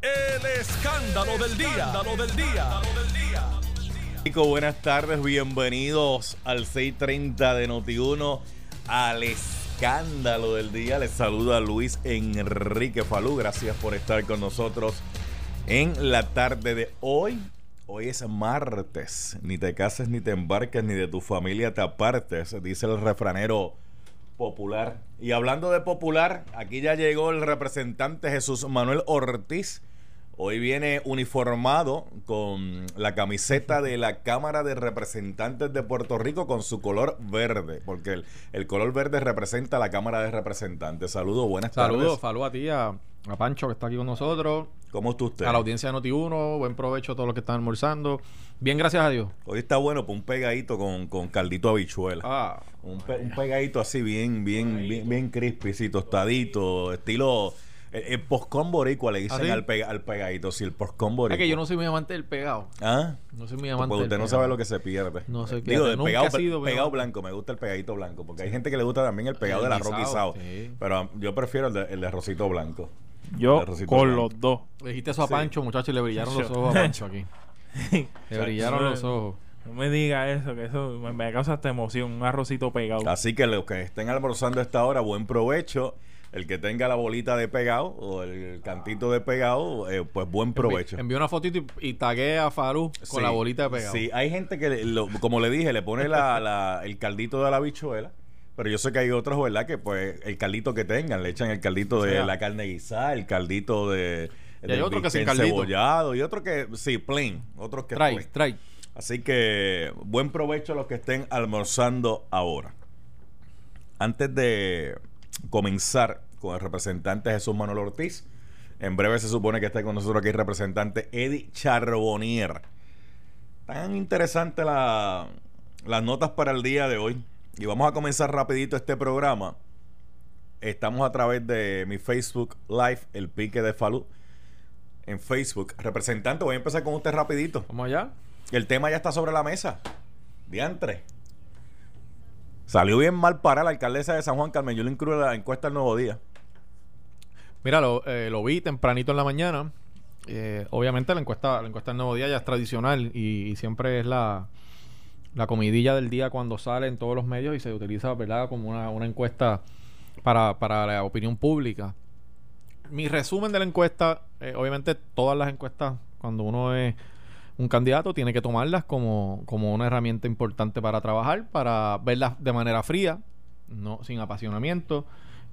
El escándalo del día. Escándalo del día. Chicos, buenas tardes, bienvenidos al 630 de Noti1 al escándalo del día. Les saluda Luis Enrique Falú, gracias por estar con nosotros en la tarde de hoy. Hoy es martes, ni te cases ni te embarques ni de tu familia te apartes, dice el refranero popular. Y hablando de popular, aquí ya llegó el representante Jesús Manuel Ortiz Hoy viene uniformado con la camiseta de la Cámara de Representantes de Puerto Rico con su color verde, porque el, color verde representa a la Cámara de Representantes. Saludos, buenas tardes. Saludos, saludos a ti, a, Pancho que está aquí con nosotros. ¿Cómo está usted? A la audiencia de Noti1, buen provecho a todos los que están almorzando. Bien, gracias a Dios. Hoy está bueno por un pegadito con, con caldito habichuela. Ah. Un, pegadito así bien, bien, bien, bien crispy, tostadito, estilo el, el postcón boricua le dicen ¿Ah, al, al pegadito, sí, el postcón boricua. Es que yo no soy muy amante del pegado. ¿Ah? No soy muy amante pues usted no sabe lo que se pierde. No sé Digo, del pegado, pegado blanco, me gusta el pegadito blanco, porque hay gente que le gusta también el pegado del arroz guisado. Pero yo prefiero el de, el de arrocito blanco. Yo con los dos. Le dijiste eso a Pancho, muchachos, y le brillaron los ojos a Pancho aquí. le brillaron los ojos. No me diga eso, que eso me, causa esta emoción, un arrocito pegado. Así que los que estén almorzando a esta hora, buen provecho el que tenga la bolita de pegado o el cantito de pegado, eh, pues buen provecho. Envío una fotito y, tagué a Farú con la bolita de pegado. Sí, hay gente que, como le dije, le pone la, el caldito de la bichuela. Pero yo sé que hay otros, ¿verdad? Que pues el caldito que tengan, le echan el caldito de la carne guisada, el caldito de... Y hay otro que sin cebollado y otro que, sí, plain, otros que trae, trae. Así que buen provecho a los que estén almorzando ahora. Antes de comenzar con el representante Jesús Manuel Ortiz. En breve se supone que está con nosotros aquí el representante Eddie Charbonnier. Tan interesante la, las notas para el día de hoy. Y vamos a comenzar rapidito este programa. Estamos a través de mi Facebook Live, El Pique de Falú. En Facebook. Representante, voy a empezar con usted rapidito. ¿Vamos allá? El tema ya está sobre la mesa. Diantre. Salió bien mal para la alcaldesa de San Juan Carmen. Yo le incluyo la encuesta el nuevo día. Mira, lo, eh, vi tempranito en la mañana. Eh, obviamente la encuesta, la encuesta del nuevo día ya es tradicional y, siempre es la, la, comidilla del día cuando sale en todos los medios y se utiliza, ¿verdad?, como una, una encuesta para, para, la opinión pública. Mi resumen de la encuesta, eh, obviamente todas las encuestas, cuando uno es un candidato tiene que tomarlas como, como una herramienta importante para trabajar, para verlas de manera fría, no sin apasionamiento,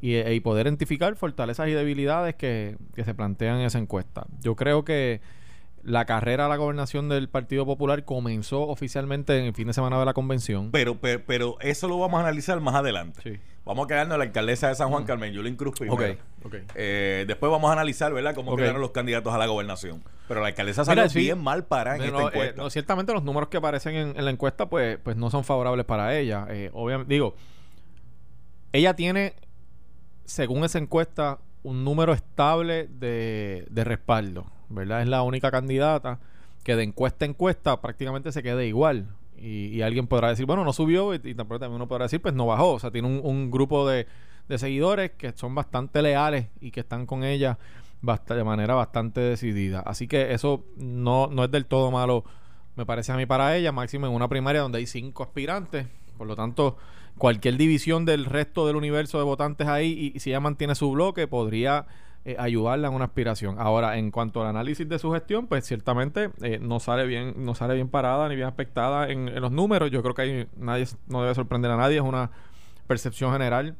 y, e, poder identificar fortalezas y debilidades que, que se plantean en esa encuesta. Yo creo que la carrera a la gobernación del Partido Popular comenzó oficialmente en el fin de semana de la convención. Pero, pero, pero eso lo vamos a analizar más adelante. Sí. Vamos a quedarnos en la alcaldesa de San Juan, Carmen Yulín Cruz primero. Eh, después vamos a analizar, ¿verdad?, cómo quedaron los candidatos a la gobernación. Pero la alcaldesa salió bien mal para en esta eh, encuesta. ciertamente los números que aparecen en, la encuesta, pues, pues no son favorables para ella. Eh, obviamente, digo, ella tiene, según esa encuesta, un número estable de, de respaldo, ¿verdad? Es la única candidata que de encuesta a encuesta prácticamente se quede igual. Y, alguien podrá decir, bueno, no subió, y, tampoco también uno podrá decir, pues no bajó. O sea, tiene un, grupo de, seguidores que son bastante leales y que están con ella de manera bastante decidida. Así que eso no, no es del todo malo, me parece a mí, para ella, máximo en una primaria donde hay cinco aspirantes. Por lo tanto, cualquier división del resto del universo de votantes ahí, y si ella mantiene su bloque, podría eh, ayudarla en una aspiración. Ahora, en cuanto al análisis de su gestión, pues ciertamente eh, no sale bien, no sale bien parada ni bien aspectada en, los números. Yo creo que ahí nadie no debe sorprender a nadie, es una percepción general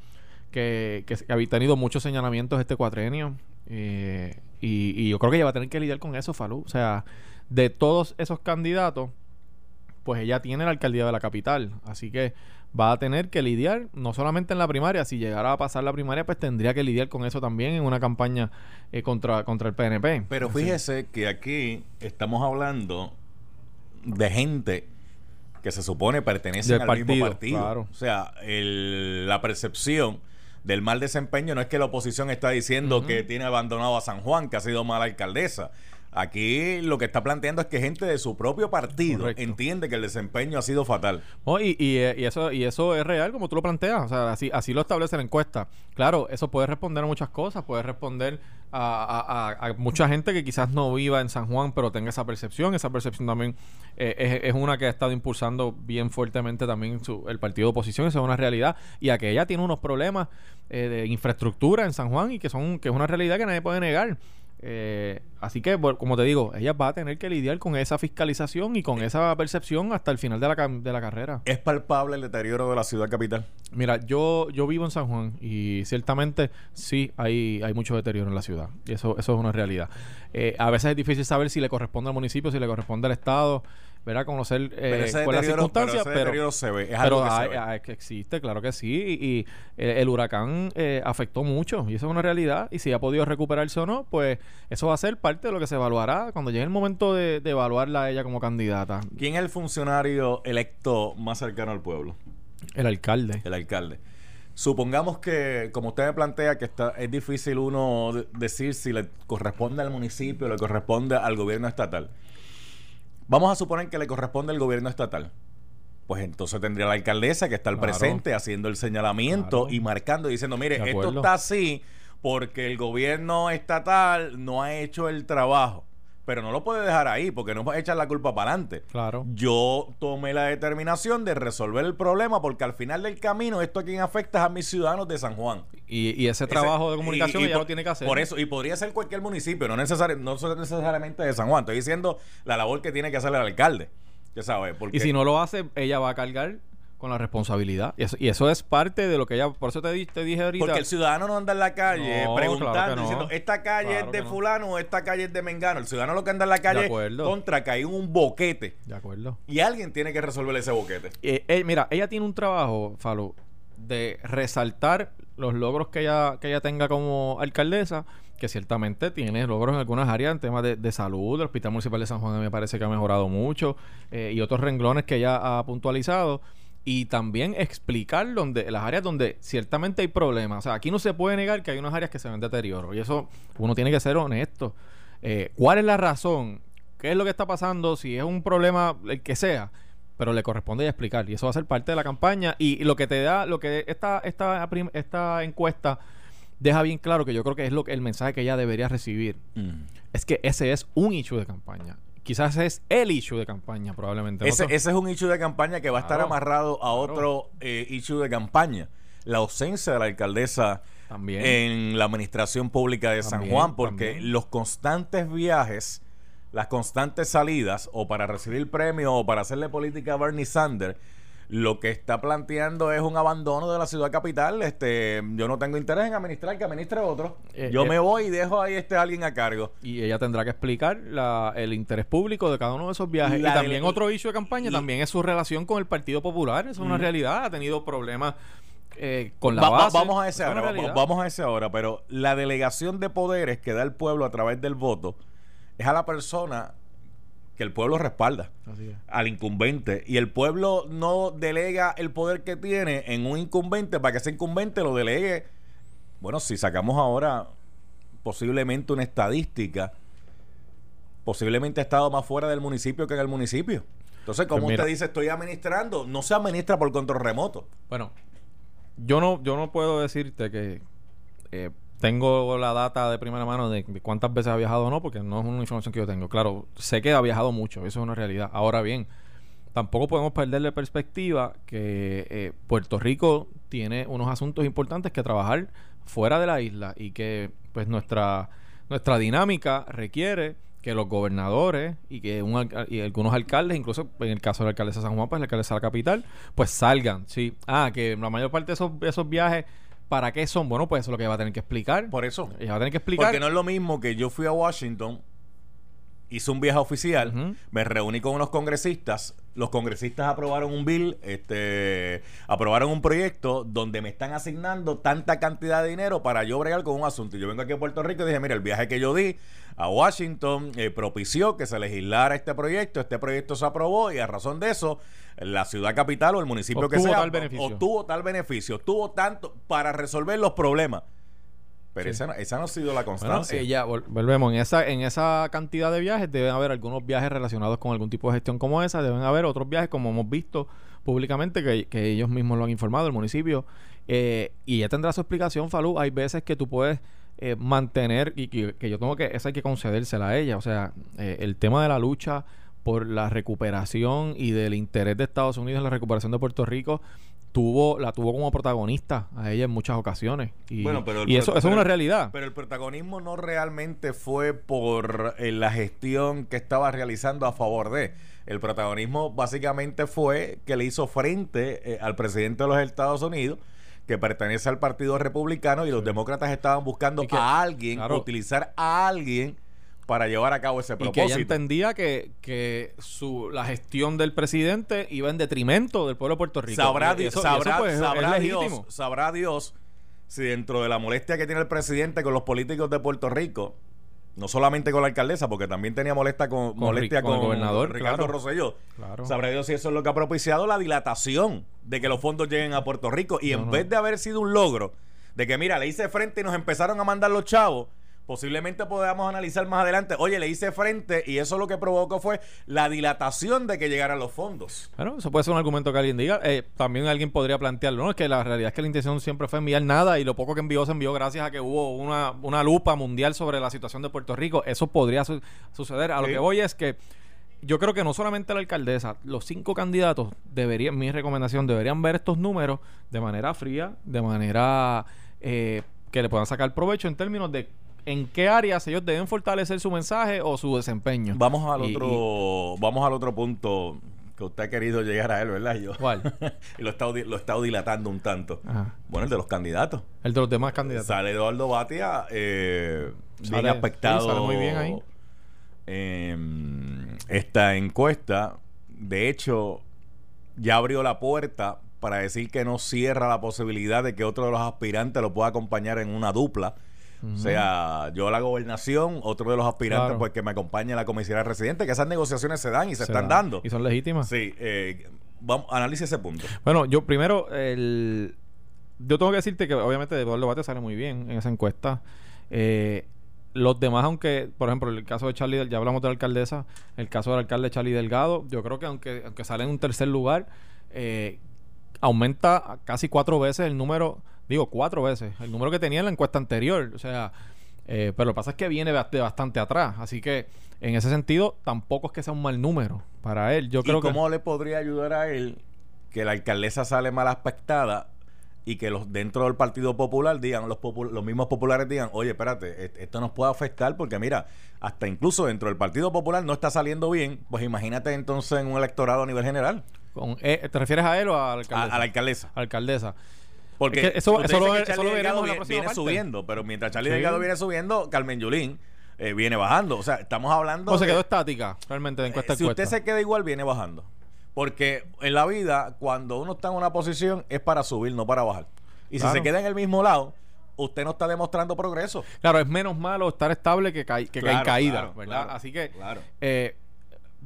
que, que, ha tenido muchos señalamientos este cuatrenio. Eh, y, y, yo creo que ella va a tener que lidiar con eso, Falú. O sea, de todos esos candidatos, pues ella tiene la alcaldía de la capital. Así que va a tener que lidiar, no solamente en la primaria, si llegara a pasar la primaria, pues tendría que lidiar con eso también en una campaña eh, contra, contra el PNP. Pero fíjese que aquí estamos hablando de gente que se supone pertenece al mismo partido. O sea, la percepción del mal desempeño no es que la oposición está diciendo que tiene abandonado a San Juan, que ha sido mala alcaldesa. Aquí lo que está planteando es que gente de su propio partido Correcto. entiende que el desempeño ha sido fatal. No, y, y, eh, y eso, y eso es real, como tú lo planteas. O sea, así, así lo establece la encuesta. Claro, eso puede responder a muchas cosas. Puede responder a, a- a- a mucha gente que quizás no viva en San Juan, pero tenga esa percepción. Esa percepción también eh, es, es una que ha estado impulsando bien fuertemente también su- el partido de oposición. Eso es una realidad. Y a que ella tiene unos problemas eh, de infraestructura en San Juan y que son que es una realidad que nadie puede negar. Eh, así que, bueno, como te digo, ella va a tener que lidiar con esa fiscalización y con esa percepción hasta el final de la, de la carrera. ¿Es palpable el deterioro de la ciudad capital? Mira, yo, yo vivo en San Juan y ciertamente sí hay, hay mucho deterioro en la ciudad. Y eso, eso es una realidad. Eh, a veces es difícil saber si le corresponde al municipio, si le corresponde al Estado, ¿verdad? Conocer eh, cuál es la deterioro, circunstancia, pero pero, se ve. Es pero que se hay- ve. hay- que existe, claro que sí. Y, y, eh, el huracán eh, afectó mucho y eso es una realidad. Y si ha podido recuperarse o no, pues eso va a ser parte de lo que se evaluará cuando llegue el momento de, de evaluarla a ella como candidata. ¿Quién es el funcionario electo más cercano al pueblo? El alcalde. El alcalde. Supongamos que, como usted me plantea, que está, es difícil uno de- decir si le corresponde al municipio o le corresponde al gobierno estatal. Vamos a suponer que le corresponde al gobierno estatal. Pues entonces tendría la alcaldesa que Claro. presente haciendo el señalamiento Claro. y marcando, diciendo, mire, esto está así porque el gobierno estatal no ha hecho el trabajo. Pero no lo puede dejar ahí porque no puede echar la culpa para adelante. Claro. Yo tomé la determinación de resolver el problema porque al final del camino esto a quien afecta es a mis ciudadanos de San Juan. Y, y ese Ese- trabajo de comunicación y- y por- lo tiene que hacer. Por eso, y podría ser cualquier municipio, no, necesari- no necesariamente de San Juan. Estoy diciendo la labor que tiene que hacer el alcalde. Ya sabes, porque Y si no lo hace, ella va a cargar con la responsabilidad. Y eso, y eso es parte de lo que ella. Por eso te, di- te dije ahorita. porque el ciudadano no anda en la calle No, preguntando, claro que no. diciendo, esta calle Claro es de no. fulano o esta calle es de Mengano. El ciudadano lo que anda en la calle acuerdo. contra que hay un boquete. De acuerdo. Y alguien tiene que resolver ese boquete. Eh, eh, mira, ella tiene un trabajo, Falo, de resaltar los logros que ella, que ella tenga como alcaldesa, que ciertamente tiene logros en algunas áreas en temas de, de salud. El Hospital Municipal de San Juan me parece que ha mejorado mucho eh, y otros renglones que ella ha puntualizado. Y también explicar donde, las áreas donde ciertamente hay problemas. O sea, aquí no se puede negar que hay unas áreas que se ven deterioro. Y eso uno tiene que ser honesto. Eh, ¿Cuál es la razón? ¿Qué es lo que está pasando? Si es un problema, el que sea pero le corresponde ya explicar y eso va a ser parte de la campaña y lo que te da lo que esta esta esta encuesta deja bien claro que yo creo que es lo que el mensaje que ella debería recibir es que ese es un issue de campaña quizás es el issue de campaña probablemente. Ese, ese es un issue de campaña que va a estar Claro, amarrado a claro. otro eh, issue de campaña. La ausencia de la alcaldesa también en la administración pública de San Juan, porque también. los constantes viajes, las constantes salidas, o para recibir premio o para hacerle política a Bernie Sanders, lo que está planteando es un abandono de la ciudad capital. Este, yo no tengo interés en administrar, que administre otro. Eh, yo eh. me voy y dejo ahí este alguien a cargo. y ella tendrá que explicar la- el interés público de cada uno de esos viajes. La y también otro issue de campaña también es su relación con el Partido Popular. Eso es una realidad. Ha tenido problemas eh, con la Va- va- base. vamos a ese ahora, va- vamos a ese ahora, pero la delegación de poderes que da el pueblo a través del voto es a la persona que el pueblo respalda, al incumbente. Y el pueblo no delega el poder que tiene en un incumbente para que ese incumbente lo delegue. Bueno, si sacamos ahora posiblemente una estadística, posiblemente ha estado más fuera del municipio que en el municipio. Entonces, como Pues usted dice, estoy administrando, no se administra por control remoto. Bueno, yo no, yo no puedo decirte que eh, tengo la data de primera mano de, cuántas veces ha viajado o no, porque no es una información que yo tengo. Claro, sé que ha viajado mucho, eso es una realidad. Ahora bien, tampoco podemos perderle perspectiva que eh, Puerto Rico tiene unos asuntos importantes que trabajar fuera de la isla y que pues nuestra nuestra dinámica requiere que los gobernadores y que un y algunos alcaldes, incluso en el caso de la alcaldesa de San Juan, pues la alcaldesa de la capital, pues salgan, sí. Ah, que la mayor parte de esos, esos viajes, ¿para qué son? Bueno, pues eso es lo que va a tener que explicar. Por eso. Ella va a tener que explicar. Porque no es lo mismo que yo fui a Washington, hice un viaje oficial, me reuní con unos congresistas, los congresistas aprobaron un bill, este, aprobaron un proyecto donde me están asignando tanta cantidad de dinero para yo bregar con un asunto. Y yo vengo aquí a Puerto Rico y dije, mira, el viaje que yo di a Washington eh, propició que se legislara este proyecto, este proyecto se aprobó y a razón de eso, la ciudad capital o el municipio que Obtuvo sea tal beneficio. obtuvo tal beneficio, tuvo tanto para resolver los problemas. Pero esa, no, esa no ha sido la Bueno, constancia. vol- volvemos, en esa, en esa cantidad de viajes deben haber algunos viajes relacionados con algún tipo de gestión como esa, deben haber otros viajes como hemos visto públicamente que, que ellos mismos lo han informado, el municipio, eh, y ya tendrá su explicación, Falú, hay veces que tú puedes eh, mantener, y que, que yo tengo que, esa hay que concedérsela a ella, o sea, eh, el tema de la lucha por la recuperación y del interés de Estados Unidos en la recuperación de Puerto Rico, tuvo la tuvo como protagonista a ella en muchas ocasiones. Y, Bueno, pero el y eso, eso es una realidad. Pero el protagonismo no realmente fue por eh, la gestión que estaba realizando a favor de. El protagonismo básicamente fue que le hizo frente eh, al presidente de los Estados Unidos, que pertenece al Partido Republicano, y los demócratas estaban buscando que- a alguien, claro. utilizar a alguien para llevar a cabo ese y que ella propósito. entendía que, que su, la gestión del presidente iba en detrimento del pueblo de Puerto Rico. Sabrá, eso- sabrá, pues, es sabrá. Dios, sabrá Dios si dentro de la molestia que tiene el presidente con los políticos de Puerto Rico, no solamente con la alcaldesa, porque también tenía molestia con, Con molestia con con, el gobernador, Ricardo claro. Rosselló. Claro. Sabrá Dios si eso es lo que ha propiciado la dilatación de que los fondos lleguen a Puerto Rico. Y No, en no. vez de haber sido un logro, de que mira, le hice frente y nos empezaron a mandar los chavos, posiblemente podamos analizar más adelante, oye, le hice frente y eso lo que provocó fue la dilatación de que llegaran los fondos. Bueno, eso puede ser un argumento que alguien diga. Eh, también alguien podría plantearlo. No, es que la realidad es que la intención siempre fue enviar nada y lo poco que envió se envió gracias a que hubo una, una lupa mundial sobre la situación de Puerto Rico. Eso podría su- suceder. A lo que voy es que yo creo que no solamente la alcaldesa, los cinco candidatos deberían, mi recomendación, deberían ver estos números de manera fría, de manera eh, que le puedan sacar provecho en términos de en qué áreas ellos deben fortalecer su mensaje o su desempeño. Vamos al Y- otro, vamos al otro punto que usted ha querido llegar a él, ¿verdad? Yo, ¿Cuál? y lo he, estado, di- lo he estado dilatando un tanto. Ajá. Bueno, el de los candidatos. El de los demás candidatos. Sale Eduardo Batia, eh, Sale- bien aspectado. sí, sale muy bien ahí. esta encuesta. De hecho, ya abrió la puerta para decir que no cierra la posibilidad de que otro de los aspirantes lo pueda acompañar en una dupla. O sea, yo la gobernación, otro de los aspirantes, Claro. pues que me acompañe a la comisaría residente, que esas negociaciones se dan y se, Se están da. dando. Y son legítimas. Sí, eh, vamos, analice ese punto. Bueno, yo primero, el... yo tengo que decirte que obviamente Eduardo Bate sale muy bien en esa encuesta. Eh, los demás, aunque, por ejemplo, el caso de Charlie, ya hablamos de la alcaldesa, el caso del alcalde Charlie Delgado, yo creo que aunque, aunque sale en un tercer lugar, eh, aumenta casi cuatro veces el número, digo cuatro veces, el número que tenía en la encuesta anterior. O sea, eh, pero lo que pasa es que viene de bastante atrás. Así que en ese sentido, tampoco es que sea un mal número para él. Yo creo ¿Y que. cómo le podría ayudar a él que la alcaldesa sale mal aspectada y que los dentro del Partido Popular digan, los, popu- los mismos populares digan, oye, espérate, et- esto nos puede afectar porque mira, hasta incluso dentro del Partido Popular no está saliendo bien, pues imagínate entonces en un electorado a nivel general, con- eh, ¿Te refieres a él o a la a, alcaldesa? a la alcaldesa. alcaldesa. Porque Es que eso- eso lo- eso lo veremos Delgado en la próxima viene parte. subiendo, pero mientras Charlie Sí. Delgado viene subiendo, Carmen Yulín eh, viene bajando. O sea, estamos hablando... ¿Cómo se de- quedó estática realmente de encuesta Eh, si encuesta? usted se queda igual, viene bajando. Porque en la vida, cuando uno está en una posición, es para subir, no para bajar. Y Claro. si se queda en el mismo lado, usted no está demostrando progreso. Claro, es menos malo estar estable que, ca- que Claro, en caída, claro, ¿verdad? Así que claro. eh,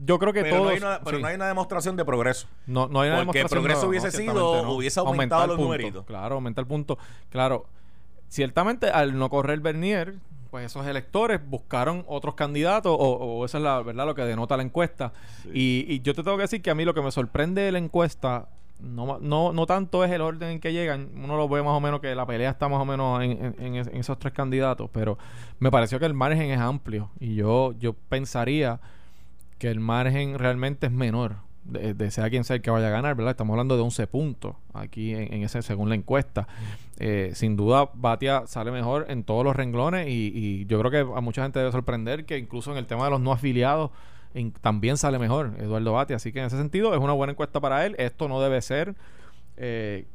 yo creo que Pero, todos... no, hay una, pero sí. no hay una demostración de progreso. No, no hay una Porque demostración, progreso no, hubiese no, sido, no. hubiese aumentado Aumentar los puntos. numeritos. Claro, aumentar el punto. Claro, ciertamente al no correr Bernier, pues esos electores buscaron otros candidatos, o, o eso es la verdad lo que denota la encuesta. Y, y yo te tengo que decir que a mí lo que me sorprende de la encuesta, no, ma- no, no tanto es el orden en que llegan, uno lo ve más o menos que la pelea está más o menos en, en- en esos tres candidatos, pero me pareció que el margen es amplio y yo, yo pensaría que el margen realmente es menor de, de sea quien sea el que vaya a ganar, ¿verdad? Estamos hablando de 11 puntos aquí en, en ese según la encuesta. Eh, sin duda, Batia sale mejor en todos los renglones y, y yo creo que a mucha gente debe sorprender que incluso en el tema de los no afiliados en- también sale mejor Eduardo Batia. Así que en ese sentido es una buena encuesta para él. Esto no debe ser eh,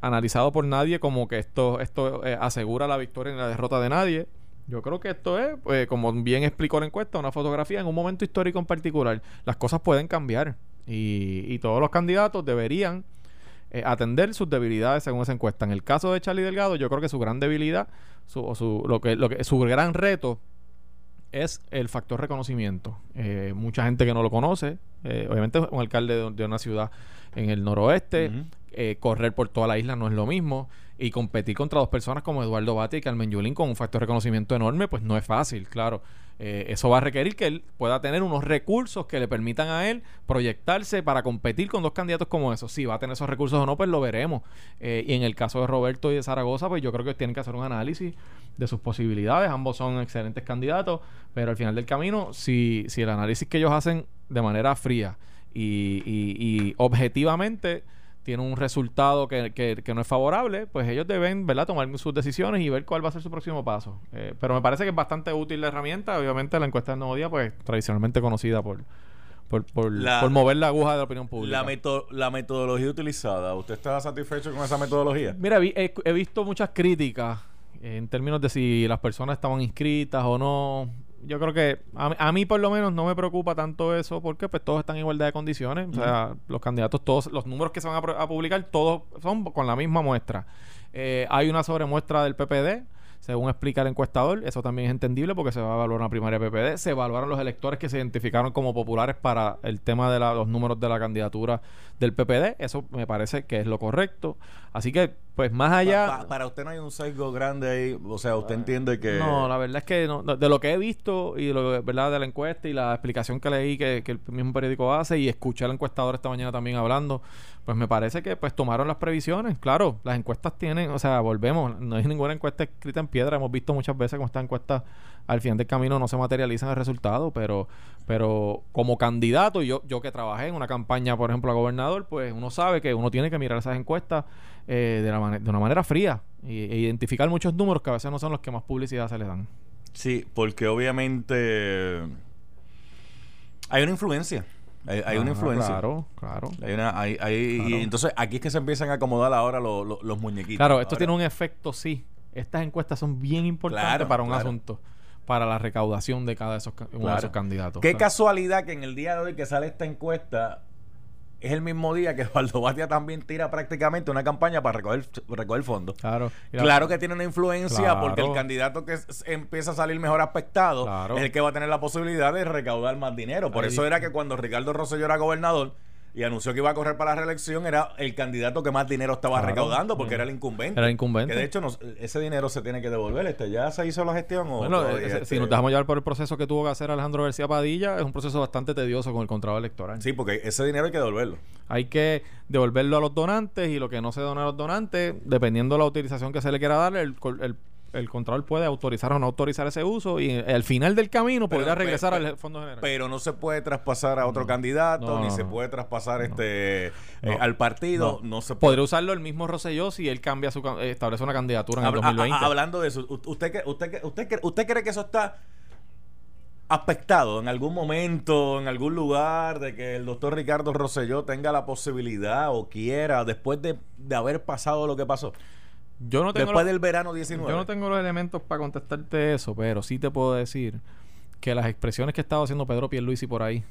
analizado por nadie como que esto, esto eh, asegura la victoria y la derrota de nadie. Yo creo que esto es, pues, como bien explicó la encuesta, una fotografía en un momento histórico en particular. Las cosas pueden cambiar y, y todos los candidatos deberían eh, atender sus debilidades según esa encuesta. En el caso de Charlie Delgado, yo creo que su gran debilidad, su, o su, lo que, lo que, su gran reto es el factor reconocimiento. Eh, mucha gente que no lo conoce, eh, obviamente un alcalde de, de una ciudad en el noroeste, eh, correr por toda la isla no es lo mismo. Y competir contra dos personas como Eduardo Bati y Carmen Yulín con un factor de reconocimiento enorme, pues no es fácil, claro. Eh, eso va a requerir que él pueda tener unos recursos que le permitan a él proyectarse para competir con dos candidatos como esos. Si va a tener esos recursos o no, pues lo veremos. Eh, y en el caso de Roberto y de Zaragoza, pues yo creo que tienen que hacer un análisis de sus posibilidades. Ambos son excelentes candidatos, pero al final del camino, si, si el análisis que ellos hacen de manera fría y, y objetivamente tiene un resultado que, que, que, no es favorable, pues ellos deben ¿verdad? tomar sus decisiones y ver cuál va a ser su próximo paso. Eh, pero me parece que es bastante útil la herramienta. Obviamente la encuesta del Nuevo Día, pues tradicionalmente conocida por, por, por, La- por mover la aguja de la opinión pública. La, meto- la metodología utilizada, ¿usted está satisfecho con esa metodología? Mira, vi- he, he visto muchas críticas en términos de si las personas estaban inscritas o no. Yo creo que a, mí- a mí por lo menos no me preocupa tanto eso porque pues todos están en igualdad de condiciones. O sea, los candidatos, todos, los números que se van a publicar, todos son con la misma muestra. Eh, hay una sobremuestra del PPD. Según explica el encuestador, eso también es entendible porque se va a evaluar una primaria PPD. Se evaluaron los electores que se identificaron como populares para el tema de la- los números de la candidatura del PPD. Eso me parece que es lo correcto. Así que, pues más allá... Pa- pa- para usted no hay un sesgo grande ahí, o sea, usted entiende que... No, la verdad es que no, de lo que he visto y de lo verdad de la encuesta y la explicación que leí que, que el mismo periódico hace y escuché al encuestador esta mañana también hablando, pues me parece que pues tomaron las previsiones. Claro, las encuestas tienen, o sea, volvemos, no hay ninguna encuesta escrita en piedra. Hemos visto muchas veces cómo estas encuestas al final del camino no se materializan el resultado, pero pero como candidato, yo yo que trabajé en una campaña, por ejemplo, a gobernador, pues uno sabe que uno tiene que mirar esas encuestas eh, de, la mane- de una manera fría e identificar muchos números que a veces no son los que más publicidad se le dan. Sí, porque obviamente hay una influencia. Hay, hay una Ah, influencia. Claro, claro. Hay una, hay, hay- Claro. Y entonces aquí es que se empiezan a acomodar ahora los, los, los muñequitos. Claro, esto Ahora- tiene un efecto, sí. Estas encuestas son bien importantes Claro, para un claro. asunto, para la recaudación de cada de esos, uno de esos candidatos. Qué O sea, casualidad que en el día de hoy que sale esta encuesta es el mismo día que Eduardo Batia también tira prácticamente una campaña para recoger, recoger fondos. Claro. La- Claro que tiene una influencia Claro. porque el candidato que empieza a salir mejor aspectado Claro. es el que va a tener la posibilidad de recaudar más dinero. Por Ahí. eso era que cuando Ricardo Rosselló era gobernador y anunció que iba a correr para la reelección, era el candidato que más dinero estaba Claro. recaudando porque era el incumbente. Era el incumbente. Que de hecho nos- ese dinero se tiene que devolver. Este, ¿Ya se hizo la gestión o Bueno, todavía, eh, si nos dejamos llevar por el proceso que tuvo que hacer Alejandro García Padilla, es un proceso bastante tedioso con el contrato electoral. Sí, porque ese dinero hay que devolverlo. Hay que devolverlo a los donantes y lo que no se dona a los donantes, dependiendo de la utilización que se le quiera dar, el, el Contralor puede autorizar o no autorizar ese uso y al final del camino Pero- podría regresar pero- al Fondo General. Pero no se puede traspasar a otro candidato, No, ni no, se puede traspasar este eh, al partido, no, se puede. Podría usarlo el mismo Rosselló si él cambia su establece una candidatura en el Habla- 2020. a- a- hablando de eso, ¿usted, cree- usted, usted, cree- usted cree que eso está aspectado en algún momento, en algún lugar, de que el doctor Ricardo Rosselló tenga la posibilidad o quiera, después de, de haber pasado lo que pasó? Yo no tengo Después los- del verano 19. Yo no tengo los elementos para contestarte eso, pero sí te puedo decir que las expresiones que estaba haciendo Pedro Pierluisi por ahí,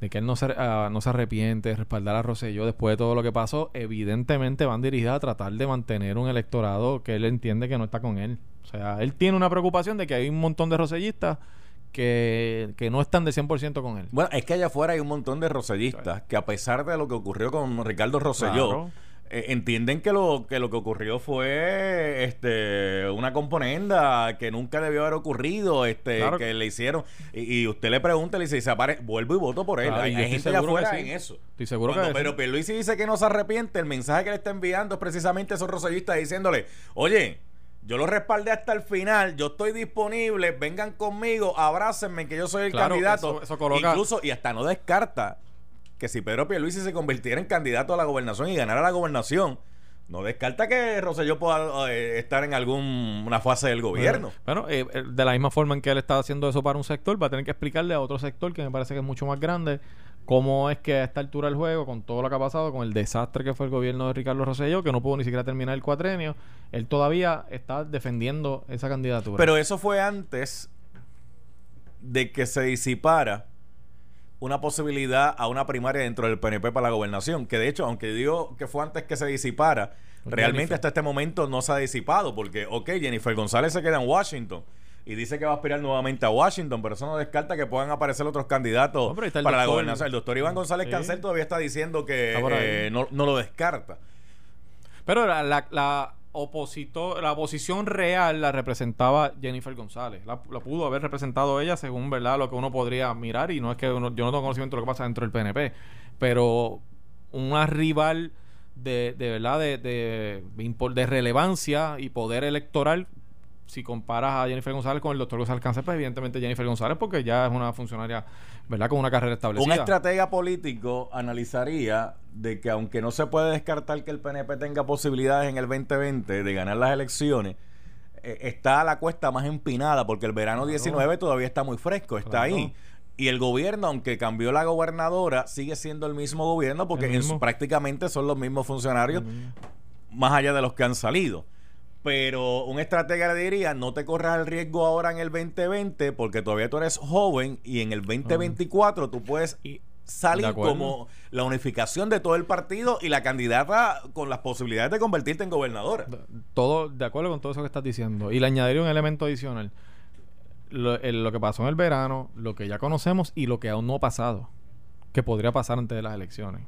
de que él no se, ah, no se arrepiente de respaldar a Rosselló después de todo lo que pasó, evidentemente van dirigidas a tratar de mantener un electorado que él entiende que no está con él. O sea, él tiene una preocupación de que hay un montón de rosellistas que, que no están del 100% con él. Bueno, es que allá afuera hay un montón de rosellistas que a pesar de lo que ocurrió con Ricardo Rosselló, Claro. Eh, entienden que lo que lo que ocurrió fue este una componenda que nunca debió haber ocurrido, este Claro. que le hicieron y, y usted le pregunta y le dice, se apare, vuelvo y voto por él. Claro, hay hay gente que afuera sí. en eso. Estoy seguro Cuando que sí. pero Pierluisi dice que no se arrepiente, el mensaje que le está enviando es precisamente a esos rosellistas diciéndole, "Oye, yo lo respaldé hasta el final, yo estoy disponible, vengan conmigo, abrácenme que yo soy el Claro, candidato. eso- eso coloca- Incluso, y hasta no descarta que si Pedro Pierluisi se convirtiera en candidato a la gobernación y ganara la gobernación, no descarta que Rosselló pueda eh, estar en alguna fase del gobierno. Bueno, eh, eh, de la misma forma en que él está haciendo eso para un sector, va a tener que explicarle a otro sector que me parece que es mucho más grande cómo es que a esta altura del juego, con todo lo que ha pasado, con el desastre que fue el gobierno de Ricardo Rosselló, que no pudo ni siquiera terminar el cuatrenio, él todavía está defendiendo esa candidatura. Pero eso fue antes de que se disipara una posibilidad a una primaria dentro del PNP para la gobernación. Que de hecho, aunque digo que fue antes que se disipara, realmente Jennifer. hasta este momento no se ha disipado. Porque, ok, Jennifer González se queda en Washington y dice que va a aspirar nuevamente a Washington, pero eso no descarta que puedan aparecer otros candidatos No, para la gobernación. El doctor Iván González Sí. Cancel todavía está diciendo que eh, no, no lo descarta. Pero la, la, la la oposición real la representaba Jennifer González. La, pudo haber representado ella según verdad lo que uno podría mirar. Y no es que uno- yo no tengo conocimiento de lo que pasa dentro del PNP. Pero una rival de, de verdad de, de, de relevancia y poder electoral. Si comparas a Jennifer González con el doctor González Cáncer, pues evidentemente Jennifer González, porque ya es una funcionaria, ¿verdad? Con una carrera establecida. Un estratega político analizaría de que aunque no se puede descartar que el PNP tenga posibilidades en el 2020 de ganar las elecciones, eh, está la cuesta más empinada porque el verano 19 todavía está muy fresco, está Claro. ahí. Y el gobierno, aunque cambió la gobernadora, sigue siendo el mismo gobierno porque en prácticamente son los mismos funcionarios más allá de los que han salido. Pero un estratega le diría, no te corras el riesgo ahora en el 2020 porque todavía tú eres joven y en el 2024 tú puedes Y- salir como la unificación de todo el partido y la candidata con las posibilidades de convertirte en gobernadora. todo de acuerdo con todo eso que estás diciendo. Y le añadiría un elemento adicional. Lo, el- lo que pasó en el verano lo que ya conocemos y lo que aún no ha pasado que podría pasar antes de las elecciones.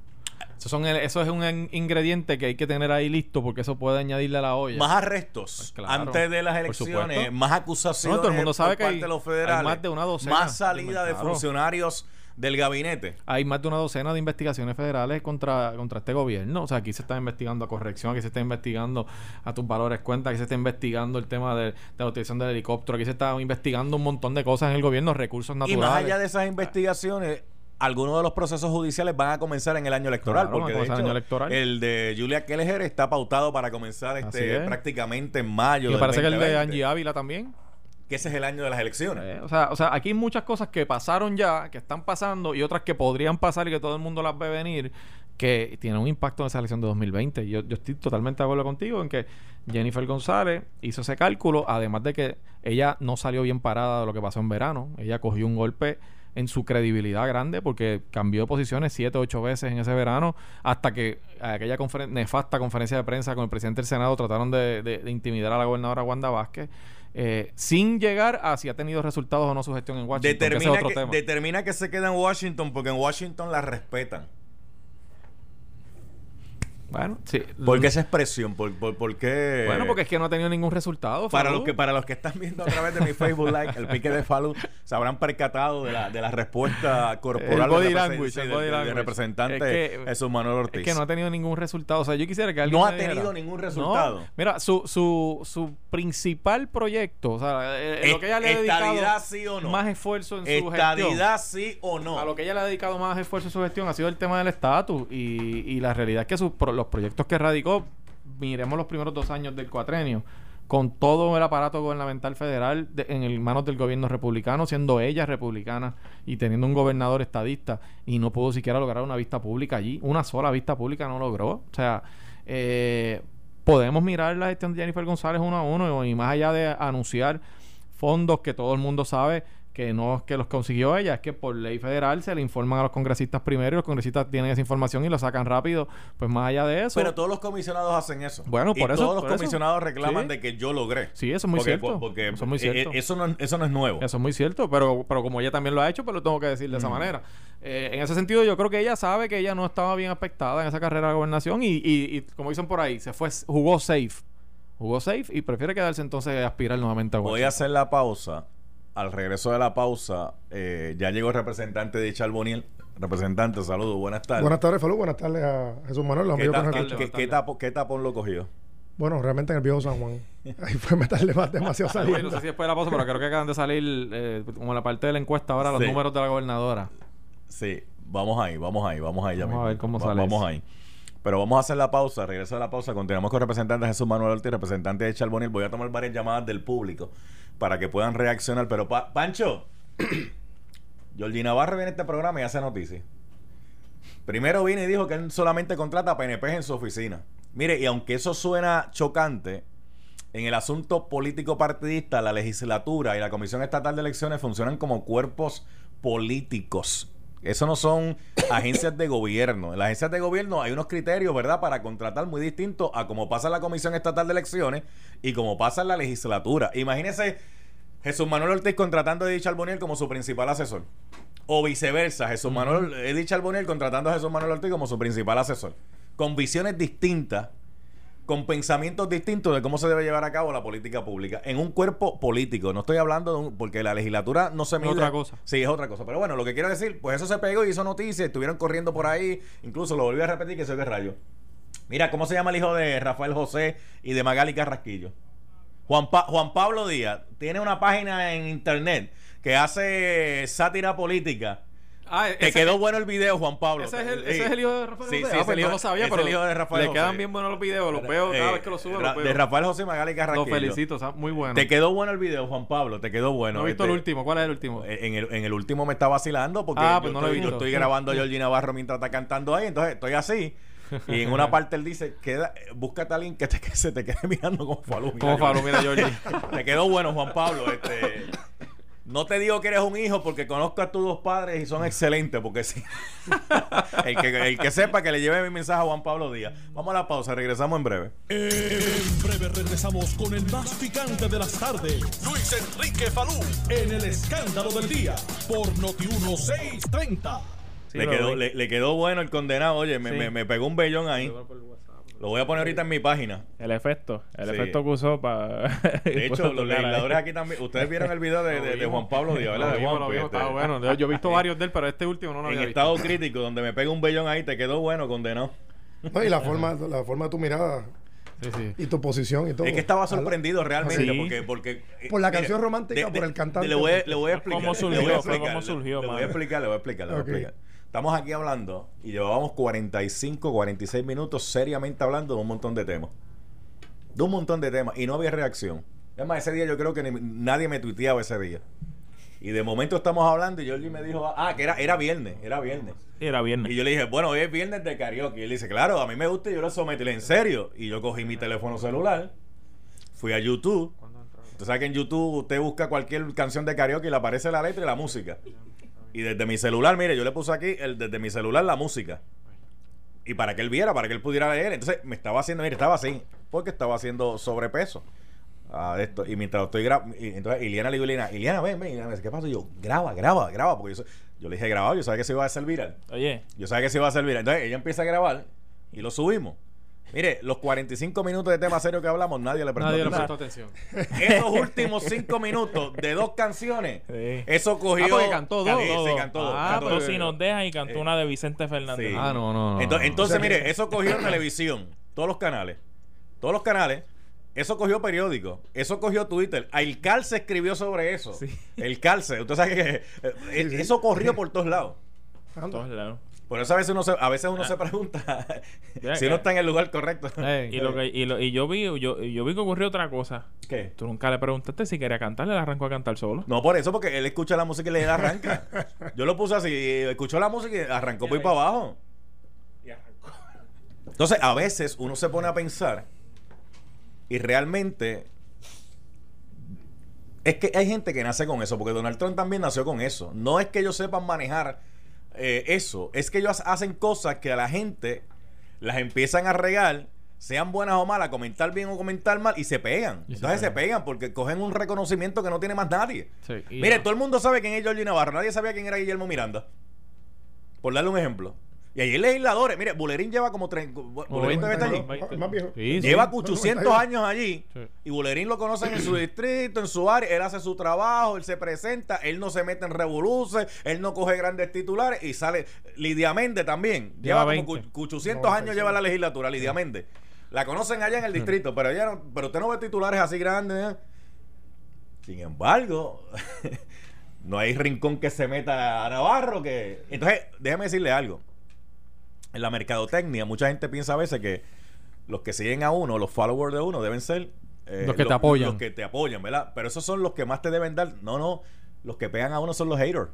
Eso, son el- eso es un en- ingrediente que hay que tener ahí listo porque eso puede añadirle a la olla. Más arrestos Pues claro, antes de las elecciones, más acusaciones No, todo el mundo sabe por que parte hay- de los hay federales, más de una docena más salida de- funcionarios del gabinete. hay más de una docena de investigaciones federales contra, contra este gobierno. O sea, aquí se está investigando a corrección, aquí se está investigando a tus valores cuenta, aquí se está investigando el tema de, de la utilización del helicóptero, aquí se está investigando un montón de cosas en el gobierno, recursos Y naturales. más allá de esas investigaciones, algunos de los procesos judiciales van a comenzar en el año electoral. Claro, porque de hecho, el año electoral. el de Julia Kelleher está pautado para comenzar este es. prácticamente en mayo. Y me parece que el de 2020, Angie Ávila también. Que ese es el año de las elecciones. Eh, o, sea, o sea, aquí hay muchas cosas que pasaron ya, que están pasando, y otras que podrían pasar y que todo el mundo las ve venir, que tienen un impacto en esa elección de 2020. Y Yo, yo estoy totalmente de acuerdo contigo en que Jennifer González hizo ese cálculo, además de que ella no salió bien parada de lo que pasó en verano. Ella cogió un golpe en su credibilidad grande porque cambió de posiciones siete ocho veces en ese verano hasta que aquella conferen- nefasta conferencia de prensa con el presidente del Senado trataron de, de- de intimidar a la gobernadora Wanda Vázquez eh, sin llegar a si ha tenido resultados o no su gestión en Washington. que ese es Determina otro que, tema. determina que se queda en Washington porque en Washington la respetan. Bueno, sí. ¿Por qué esa expresión? ¿Por, por, por qué? Bueno, porque es que no ha tenido ningún resultado. Para Falú. los, que, para los que están viendo a través de mi Facebook Live, el pique de Falú, se habrán percatado de la, de la respuesta corporal El body del represen- language, sí, el del- body del language. representante Es que- Jesús Manuel Ortiz. Es que no ha tenido ningún resultado. O sea, yo quisiera que alguien. No ha me dijera- tenido ningún resultado. No. Mira, su, su, su principal proyecto, o sea, eh, Es- lo que ella le ha dedicado sí o no. más esfuerzo en su gestión. Estadidad, sí o no. A lo que ella le ha dedicado más esfuerzo en su gestión ha sido el tema del estatus y, y la realidad es que sus los proyectos que radicó, miremos los primeros dos años del cuatrenio, con todo el aparato gubernamental federal de- en manos del gobierno republicano, siendo ella republicana y teniendo un gobernador estadista y no pudo siquiera lograr una vista pública allí, una sola vista pública no logró. O sea, eh, podemos mirar la gestión de Jennifer González uno a uno y más allá de anunciar fondos que todo el mundo sabe que no es que los consiguió ella, es que por ley federal se le informan a los congresistas primero y los congresistas tienen esa información y lo sacan rápido. Pues más allá de eso. Pero todos los comisionados hacen eso. Bueno, Y por eso- Todos los eso. comisionados reclaman Sí. de que yo logré. Sí, eso es muy Porque- cierto. Porque Eso es muy eh, cierto. eh, eso, no, eso no es nuevo. Eso es muy cierto, pero, pero como ella también lo ha hecho, pues lo tengo que decir de esa manera. Eh, en ese sentido, yo creo que ella sabe que ella no estaba bien aspectada en esa carrera de gobernación y, y, y como dicen por ahí, se fue, jugó safe. Jugó safe y prefiere quedarse entonces a aspirar nuevamente a Voy a hacer la pausa. Al regreso de la pausa, eh, ya llegó el representante de Charboniel. Representante, saludos, buenas tardes. Buenas tardes, Falú. Buenas tardes a Jesús Manuel, los ¿Qué, amigos que ta- qué- qué- qué tapo- qué tapón lo cogió? Bueno, realmente en el viejo San Juan. Ahí fue meterle más demasiado Oye, no saliendo. sé si después de la pausa, pero creo que acaban de salir, eh, como la parte de la encuesta ahora, los Sí. números de la gobernadora. Sí, vamos ahí, vamos ahí, vamos ahí. ya Vamos a ver cómo Va- sale Vamos eso. ahí. Pero vamos a hacer la pausa, regreso de la pausa. Continuamos con el representante Jesús Manuel Ortiz, representante de Charboniel. Voy a tomar varias llamadas del público para que puedan reaccionar. Pero, Pa- Pancho, Georgie Navarro viene a este programa y hace noticias. Primero vino y dijo que él solamente contrata PNP en su oficina. Mire, y aunque eso suena chocante, en el asunto político partidista, la legislatura y la Comisión Estatal de Elecciones funcionan como cuerpos políticos. Eso no son agencias de gobierno. En las agencias de gobierno hay unos criterios, ¿verdad?, para contratar muy distintos a como pasa en la Comisión Estatal de Elecciones y como pasa en la legislatura. Imagínese Jesús Manuel Ortiz contratando a Edith Charboniel como su principal asesor. O viceversa, Jesús Manuel, Edith Charboniel contratando a Jesús Manuel Ortiz como su principal asesor. Con visiones distintas con pensamientos distintos de cómo se debe llevar a cabo la política pública en un cuerpo político. No estoy hablando de un, porque la legislatura no se Es mide. otra cosa. Sí, es otra cosa. Pero bueno, lo que quiero decir, pues eso se pegó y hizo noticias, estuvieron corriendo por ahí, incluso lo volví a repetir que soy de rayo. Mira, ¿cómo se llama el hijo de Rafael José y de Magali Carrasquillo? Juan, Pa- Juan Pablo Díaz tiene una página en internet que hace sátira política. Ah, Te quedó bueno el video, Juan Pablo. Ese es, el, ese es el hijo de Rafael Sí, José. sí, Ah, pues yo hijo- no sabía, pero el hijo de Rafael le quedan bien buenos los videos. Los veo cada Eh, vez que los subo. Ra- Los veo. de Rafael José Magali Los Carrasquillo. felicito, o sea, muy bueno. Te quedó bueno el video, Juan Pablo. Te quedó bueno. no he visto Este, el último. ¿Cuál es el último? En el, en el último me está vacilando porque Ah, yo, pues no lo he estoy, yo visto. estoy grabando a Georgie Navarro mientras está cantando ahí. Entonces estoy así. Y en una parte él dice, queda, búscate a alguien que, te, que se te quede mirando como Falú. Mira, ¿Cómo Georgie. Faro? Mira, Georgie. Te quedó bueno, Juan Pablo. Este, no te digo que eres un hijo porque conozco a tus dos padres y son excelentes. Porque sí. el, que, el que sepa que le lleve mi mensaje a Juan Pablo Díaz. Vamos a la pausa, regresamos en breve. En breve regresamos con el más picante de las tardes. Luis Enrique Falú en el escándalo del día por Noti 1630. Sí, le, quedó, le, le quedó bueno el condenado. Oye, me, Sí. me, me pegó un bellón ahí. Lo voy a poner ahorita en mi página. El efecto. El Sí. efecto que usó para. De hecho, los legisladores aquí también. Ustedes vieron el video de, de- de Juan Pablo Díaz, ¿verdad? Lo De Juan, vimos, este, estaba bueno. Yo, yo he visto varios de él, pero este último no lo En había visto. estado crítico, donde me pega un bellón ahí, te quedó bueno, condenado. No, y la forma, la forma de tu mirada Sí, sí. y tu posición y todo. Es que estaba sorprendido realmente Sí. porque, porque Por la mire, canción romántica, por el cantante. Le voy, a- le voy a explicar. ¿Cómo le surgió? voy a Fue explicar, cómo le- surgió, Le voy a explicar, le voy a explicar, le voy a Ok. explicar. Estamos aquí hablando y llevábamos 45, 46 minutos seriamente hablando de un montón de temas. De un montón de temas y no había reacción. Es más, ese día yo creo que ni- nadie me tuiteaba ese día. Y de momento estamos hablando y Georgie me dijo, ah, que era, era viernes, era viernes. Sí, era viernes. Y yo le dije, bueno, hoy es viernes de karaoke. Y él dice, claro, a mí me gusta y yo lo someto. Y le dije, ¿en serio? Y yo cogí mi teléfono celular, fui a YouTube. Usted sabe que en YouTube usted busca cualquier canción de karaoke y le aparece la letra y la música. Y desde mi celular, mire, yo le puse aquí, el, desde mi celular, la música. Y para que él viera, para que él pudiera leer. Entonces me estaba haciendo, mire, estaba así, porque estaba haciendo sobrepeso. Ah, de esto. Y mientras estoy grabando, entonces Iliana le digo, Iliana, Iliana, ven, ven. Iliana me dice, ¿qué pasa? Y yo, graba, graba, graba. Porque yo, yo le dije, grabado, yo sabía que se iba a hacer viral. Oye, Yo sabía que se iba a hacer viral. Entonces ella empieza a grabar y lo subimos. Mire, los 45 minutos de tema serio que hablamos, nadie le prestó Nadie le atención. prestó atención. Esos últimos 5 minutos de dos canciones, Sí. eso cogió. Ah, porque cantó dos. Sí, sí, cantó dos. Ah, cantó cantó dos. Si nos deja y cantó Eh, una de Vicente Fernández. sí. Ah, no, no, no. Entonces, entonces, O sea que- mire, eso cogió televisión, todos los canales. Todos los canales. Eso cogió periódico, eso cogió Twitter. El Calce escribió sobre eso. Sí. El Calce, usted sabe que eh, eh, eso corrió por todos lados. Por todos lados. Por eso a veces uno se, a veces uno se pregunta Ya, si uno está en el lugar correcto. Y, lo que, y, lo- y yo vi yo, yo vi que ocurrió otra cosa. ¿Qué? Tú nunca le preguntaste si quería cantar, le arrancó a cantar solo. No por eso, porque él escucha la música y le arranca. Yo lo puse así, escuchó la música y arrancó por ahí para abajo. Y arrancó. Entonces, a veces uno se pone a pensar y realmente es que hay gente que nace con eso, porque Donald Trump también nació con eso. No es que ellos sepan manejar eh, eso, es que ellos hacen cosas que a la gente las empiezan a regar, sean buenas o malas, comentar bien o comentar mal, y se pegan. Y se Entonces se pegan. pegan porque cogen un reconocimiento que no tiene más nadie. Sí, Mire, todo el mundo sabe quién es Georgie Navarro, nadie sabía quién era Guillermo Miranda. Por darle un ejemplo. Y ahí legisladores, mire, Bulerín lleva como tres. Bulerín todavía está allí. veinte. Más viejo. Sí, sí. Lleva Bueno, 800 92. años allí Sí. y Bulerín lo conocen en su distrito, en su área. Él hace su trabajo, él se presenta, él no se mete en revoluces, él no coge grandes titulares y sale. Lidia Méndez también. Lleva, Lleva como 20. cu- 800 años lleva la legislatura, Lidia Méndez. La conocen allá en el distrito, pero ella no- pero usted no ve titulares así grandes. ¿eh? Sin embargo, no hay rincón que se meta a Navarro que. Entonces, déjeme decirle algo. En la mercadotecnia, mucha gente piensa a veces que los que siguen a uno, los followers de uno, deben ser eh, Los que te apoyan. Los que te apoyan, ¿verdad? Pero esos son los que más te deben dar. No, no. Los que pegan a uno son los haters.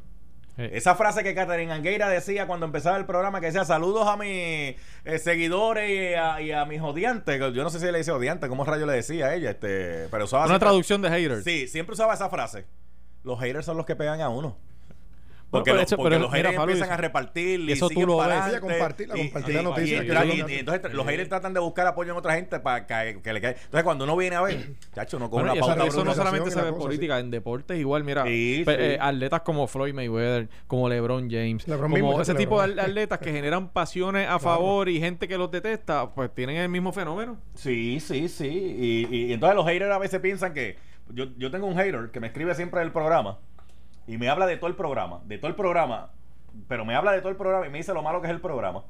Eh, Esa frase que Catherine Angueira decía cuando empezaba el programa, que decía saludos a mis eh, seguidores y a, y a mis odiantes. Yo no sé si le dice odiante, ¿cómo rayo le decía a ella? Este, pero usaba Una traducción de haters. Sí, siempre usaba esa frase. Los haters son los que pegan a uno. Porque, pero lo- eso- porque pero los mira, haters empiezan a repartir y eso tú lo para ves. adelante. Sí, a compartir- Y- la noticia, y- que y- yo y- no- y entonces los haters tratan de buscar apoyo en otra gente para que, que le caiga. Entonces cuando uno viene a ver, chacho, no coge Bueno, una eso, pauta eso no solamente se ve en política, en deportes igual, mira, Sí, pe- sí. eh, atletas como Floyd Mayweather, como LeBron James, LeBron como mismo, ese tipo de atletas que generan pasiones a favor y gente que los detesta, pues tienen el mismo fenómeno. Sí, sí, sí. Y, entonces los haters a veces piensan que. Yo, yo tengo un hater que me escribe siempre del programa y me habla de todo el programa, de todo el programa, pero me habla de todo el programa y me dice lo malo que es el programa.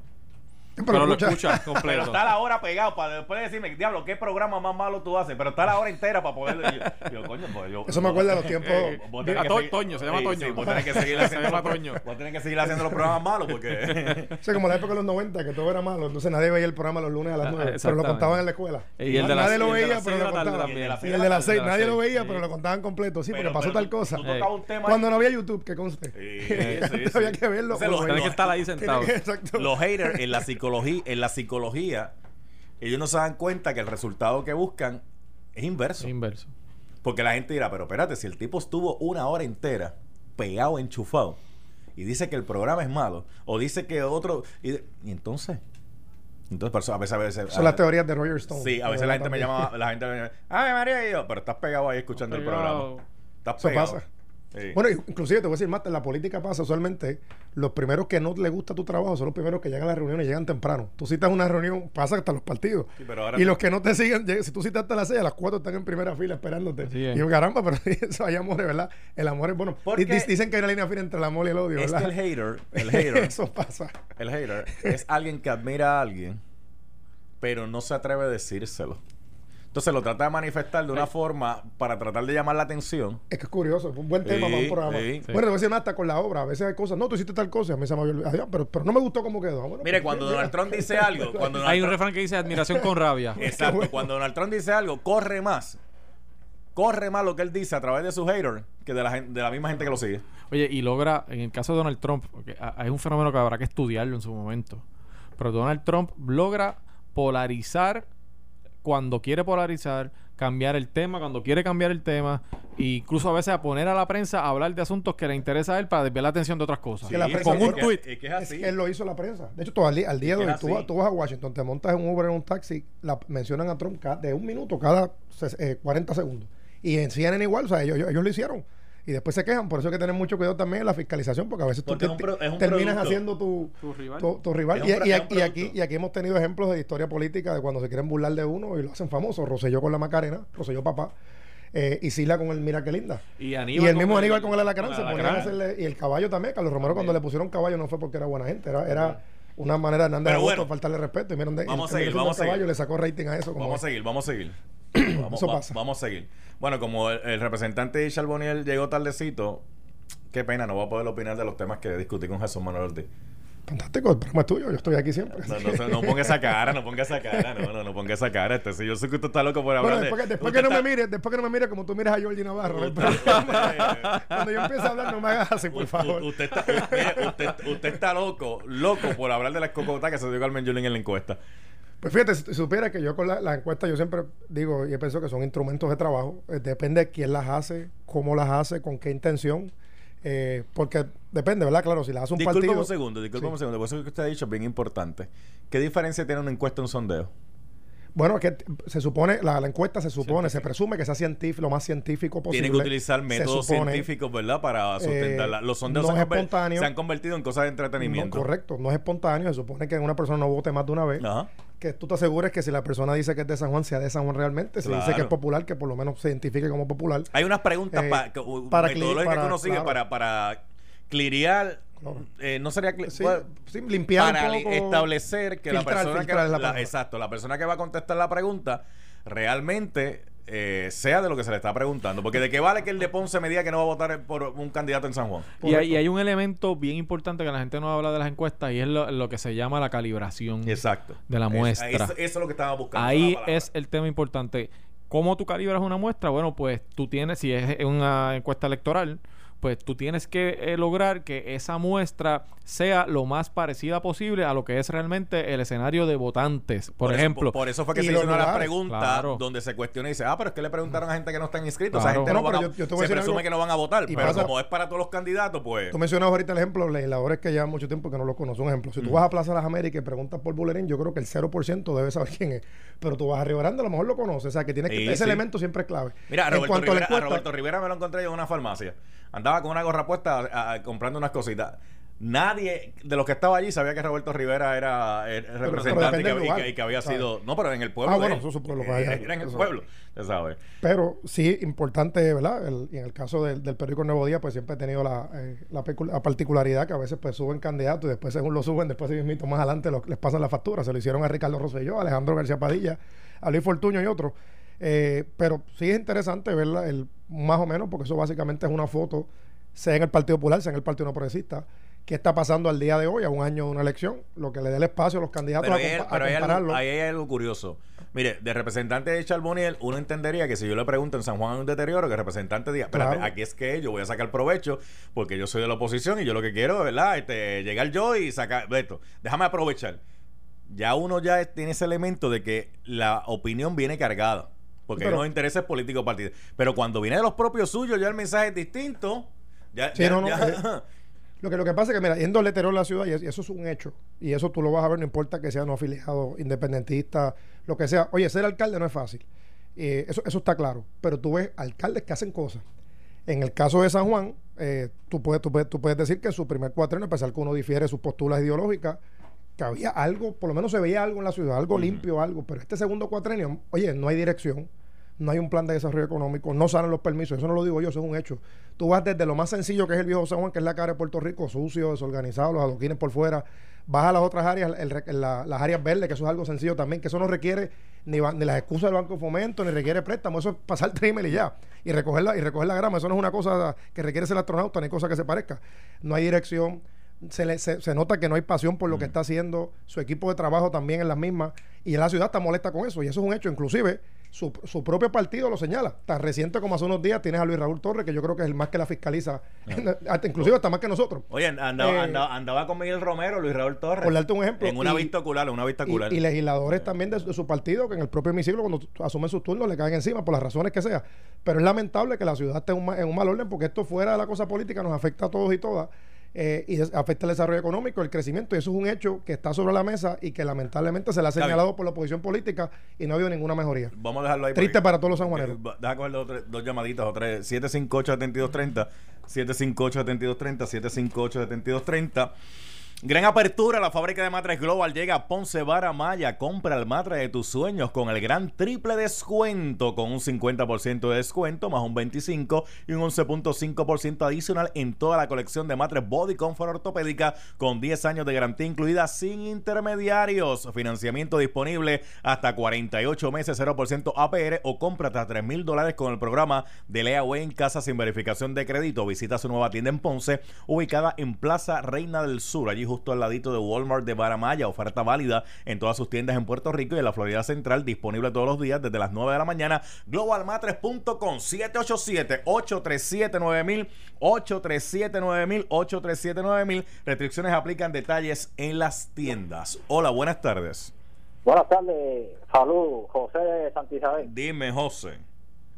Pero, lo escucha- escuchas Pero completo. está la hora pegado para después decirme, diablo, ¿qué programa más malo tú haces? Pero está la hora entera para poder. Yo, yo, coño, pues yo. Eso me acuerda de los tiempos. Eh, vos tenés A que To- seguir- Toño, se llama Sí, Toño. sí, vos tenés que seguir Se haciendo los, Toño. vos tenés que seguir haciendo los programas malos porque. O sea, como la época de los 90, que todo era malo. Entonces nadie veía el programa los lunes a las Ah, 9. Pero lo contaban en la escuela. Y el de las- nadie lo veía, pero lo contaban. Y el de las 6, de las nadie lo veía, pero lo contaban completo. Sí, Pero- porque pasó pero tal cosa. Cuando no había YouTube, que conste. Sí, sí, sí. Había que verlo. Veía. que estar ahí sentado. Los haters en la psicología, en la psicología, ellos no se dan cuenta que el resultado que buscan es inverso. Inverso. Porque la gente dirá, pero espérate, si el tipo estuvo una hora entera pegado, enchufado, y dice que el programa es malo, o dice que otro. Y, de- y entonces. Entonces, a veces. A veces Son las teorías de Roger Stone. Sí, a veces la gente me llama, la gente me llama, ay María, y yo, pero estás pegado ahí escuchando el programa. Estás Eso pegado. pasa. Sí. Bueno, inclusive te voy a decir más, en la política pasa usualmente, los primeros que no le gusta tu trabajo son los primeros que llegan a la reunión y llegan temprano. Tú citas una reunión, pasa hasta los partidos. Sí, pero ahora y te- los que no te siguen, si tú citas hasta las 6, a las 4 están en primera fila esperándote. Y yo, caramba, pero eso hay amor, ¿verdad? El amor es bueno. Porque- Di- di- Dicen que hay una línea fina entre el amor y el odio, es que ¿verdad? el hater, el hater, eso pasa. el hater es alguien que admira a alguien, pero no se atreve a decírselo. Entonces lo trata de manifestar de una forma para tratar de llamar la atención. Es que es curioso, es un buen tema Sí, para un programa. sí. Bueno, a más hasta con la obra. A veces hay cosas, no, tú hiciste tal cosa, a mí se me había pero, pero no me gustó cómo quedó. Bueno, Mire, pues, cuando. Donald Trump dice algo, cuando Donald Hay un Trump- refrán que dice admiración con rabia. Exacto, bueno. cuando Donald Trump dice algo, corre más. Corre más lo que él dice a través de sus haters que de la, de la misma gente que lo sigue. Oye, y logra, en el caso de Donald Trump, hay un fenómeno que habrá que estudiarlo en su momento, pero Donald Trump logra polarizar cuando quiere polarizar, cambiar el tema cuando quiere cambiar el tema, e incluso a veces a poner a la prensa a hablar de asuntos que le interesa a él para desviar la atención de otras cosas. Que la prensa Con un tweet. Es que es Es así. que él lo hizo la prensa. De hecho, todo al, día- al día de hoy, tú, tú vas a Washington, te montas en un Uber en un taxi, la, mencionan a Trump cada- de un minuto cada eh, 40 segundos. Y en CNN igual, o sea, ellos, ellos lo hicieron. Y después se quejan. Por eso hay que tener mucho cuidado también en la fiscalización, porque a veces Porque tú te- terminas producto. haciendo tu, Tu rival. tu- tu rival. Es Y, y- y aquí, y aquí hemos tenido ejemplos de historia política de cuando se quieren burlar de uno y lo hacen famoso. Roselló con la Macarena, Roselló papá. eh, y Sila con el Mira qué linda. Y, Y Aníbal el con mismo Aníbal con el alacrán con se el ponían a alacrán. hacerle. Y el caballo también. Carlos Romero, cuando le pusieron caballo, no fue porque era buena gente. Era, era una manera de Hernández bueno, faltarle respeto. Y miren, de- vamos el a seguir, vamos a caballo seguir. le sacó rating a eso. Como Vamos a seguir, vamos a seguir. Vamos, Eso va- pasa. vamos a seguir. Bueno, como el, el representante de Charboniel llegó tardecito, qué pena, no voy a poder opinar de los temas que discutí con Jesús Manuel Ortiz. Fantástico, el programa es tuyo. Yo estoy aquí siempre. No, no, no, ponga esa cara, no ponga esa cara, no, no, no ponga esa cara. Este, si yo sé que usted está loco por hablar Bueno, de- después que, después que no está- me mire, después que no me mire como tú miras a Georgie Navarro. Cuando yo empiezo a hablar, no me hagas así, por favor. u- Usted está, usted, usted está loco, loco por hablar de las cocotas que se dio Carmen Yulín en la encuesta. Pues fíjate, si supiera que yo con la, la encuesta, yo siempre digo y pienso que son instrumentos de trabajo. Eh, depende de quién las hace, cómo las hace, con qué intención. Eh, porque depende, ¿verdad? Claro, si las hace un Disculpe partido. un segundo, disculpe Sí. un segundo, por eso que usted ha dicho es bien importante. ¿Qué diferencia tiene una encuesta y un sondeo? Bueno, es que se supone, la, la encuesta se supone, se presume que sea científico, lo más científico posible. Tienen que utilizar métodos supone, científicos, ¿verdad? Para sustentarla. eh, Los sondeos no se, es se han convertido en cosas de entretenimiento. No, correcto, no es espontáneo. Se supone que una persona no vote más de una vez. Ajá. Que tú te asegures que si la persona dice que es de San Juan, sea de San Juan realmente. Si dice que es popular, que por lo menos se identifique como popular. Hay unas preguntas Eh, pa- que- para metodológicas cli- que para- uno sigue claro. para, para clirear. Claro. eh, no sería Sí, bueno, sí, limpiar para un li- poco, establecer que la persona que la la- exacto la persona que va a contestar la pregunta realmente eh, sea de lo que se le está preguntando porque de qué vale que el de Ponce me diga que no va a votar por un candidato en San Juan Y hay, y hay un elemento bien importante que la gente no habla de las encuestas y es lo, lo que se llama la calibración exacto de la Es- muestra. eso, eso es lo que estaba buscando Ahí es el tema importante. ¿Cómo tú calibras una muestra? Bueno, pues tú tienes, si es una encuesta electoral, pues tú tienes que eh, lograr que esa muestra sea lo más parecida posible a lo que es realmente el escenario de votantes. Por, ejemplo, por, eso fue que y se los hizo una de las lugares, preguntas claro. donde se cuestiona y dice, ah, pero es que le preguntaron a gente que no están inscritos. Esa Claro. gente no, van a- yo- yo te voy a se decir presume algo. que no van a votar. Y Pero pasa- como es para todos los candidatos, pues. Tú mencionabas ahorita el ejemplo, legisladores que llevan mucho tiempo que no lo conocen. Un ejemplo, si tú vas a Plaza Las Américas y preguntas por Bulerín, yo creo que el 0% debe saber quién es. Pero tú vas a Río Grande, a lo mejor lo conoces. O sea, que tienes que... Sí, ese sí. elemento siempre es clave. Mira, a En Roberto, a la Rivera, a Roberto Rivera me lo encontré yo en una farmacia. Andaba con una gorra puesta a- a- comprando unas cositas. Nadie de los que estaba allí sabía que Roberto Rivera era, eh, representante y que, del y que- lugar, y que había ¿sabes? sido. No, pero en el pueblo. Ah, bueno, eso es su pueblo, pues, allá, Era en el pueblo, ya sabes. Pero sí, importante, ¿verdad? El- y en el caso del, del periódico Nuevo Día, pues siempre he tenido la, eh, la, la particularidad que a veces pues suben candidatos y después según lo suben, después mismito más adelante lo- les pasan la factura. Se lo hicieron a Ricardo Rosselló, a Alejandro García Padilla, a Luis Fortuño y otros. Eh, pero sí es interesante verla el, más o menos, porque eso básicamente es una foto, sea en el Partido Popular, sea en el Partido No Progresista, qué está pasando al día de hoy, a un año de una elección, lo que le dé el espacio a los candidatos Pero, a, a pero compararlo. ahí hay algo curioso. Mire, de representante de Charboniel, uno entendería que si yo le pregunto en San Juan hay un deterioro, que el representante diga, espérate, Claro. aquí es que yo voy a sacar provecho porque yo soy de la oposición y yo lo que quiero, ¿verdad? Este, llegar yo y sacar esto. Déjame aprovechar. Ya uno ya tiene ese elemento de que la opinión viene cargada. Porque hay Pero- unos intereses políticos partidos. Pero cuando viene de los propios suyos, ya el mensaje es distinto. Ya, Sí, ya- no, no, ya- eh, Lo que, lo que pasa es que, mira, yendo al letrero de la ciudad, y es- y eso es un hecho, y eso tú lo vas a ver, no importa que sea no afiliado, independentista, lo que sea. Oye, ser alcalde no es fácil. Eh, eso, eso está claro. Pero tú ves alcaldes que hacen cosas. En el caso de San Juan, eh, tú, puedes, tú, puedes, tú puedes decir que en su primer cuatrienio, a pesar que uno difiere sus posturas ideológicas, que había algo, por lo menos se veía algo en la ciudad, algo limpio, algo. Pero este segundo cuatrenio, oye, no hay dirección, no hay un plan de desarrollo económico, no salen los permisos, eso no lo digo yo, eso es un hecho. Tú vas desde lo más sencillo que es el viejo San Juan, que es la cara de Puerto Rico, sucio, desorganizado, los adoquines por fuera, vas a las otras áreas, el re- la- las áreas verdes, que eso es algo sencillo también, que eso no requiere ni, ni las excusas del Banco de Fomento, ni requiere préstamo, eso es pasar trimel y ya, y recoger, la, y recoger la grama, eso no es una cosa que requiere ser astronauta, ni cosa que se parezca. No hay dirección, se, le- se, se nota que no hay pasión por lo que está haciendo, su equipo de trabajo también en las mismas, y la ciudad está molesta con eso, y eso es un hecho, inclusive su, su propio partido lo señala. Tan reciente como hace unos días tienes a Luis Raúl Torres, que yo creo que es el más que la fiscaliza, hasta, inclusive hasta más que nosotros. Oye, andaba, Eh, andaba, andaba con Miguel Romero, Luis Raúl Torres. Por darte un ejemplo, En una y- vista ocular, una vista Y, ocular. y legisladores también de, su- de su partido que en el propio hemiciclo cuando asumen sus turnos le caen encima por las razones que sea. Pero es lamentable que la ciudad esté en un, en un mal orden porque esto fuera de la cosa política nos afecta a todos y todas eh, y afecta el desarrollo económico, el crecimiento y eso es un hecho que está sobre la mesa y que lamentablemente se le ha señalado por la oposición política y no ha habido ninguna mejoría. Vamos a dejarlo ahí. Triste para todos los sanjuaneros. porque- Deja coger dos, dos llamaditas o tres. 758-7230. 758-7230. 758-7230. Gran apertura, la fábrica de matres Global llega a Ponce Vara Maya. Compra el matre de tus sueños con el gran triple descuento, con un 50% de descuento, más un 25% y un 11.5% adicional en toda la colección de matres Body Comfort Ortopédica, con 10 años de garantía incluida sin intermediarios. Financiamiento disponible hasta 48 meses, 0% APR o compra hasta 3 mil dólares con el programa de Leaway en casa sin verificación de crédito. Visita su nueva tienda en Ponce, ubicada en Plaza Reina del Sur, allí justo al ladito de Walmart de Baramaya. Oferta válida en todas sus tiendas en Puerto Rico y en la Florida Central, disponible todos los días desde las 9 de la mañana. Globalmatres.com 787-837-9000, 837-9000, 837-9000. Restricciones aplican detalles en las tiendas. Hola, buenas tardes. Buenas tardes, salud, José de Santa Isabel. Dime, José.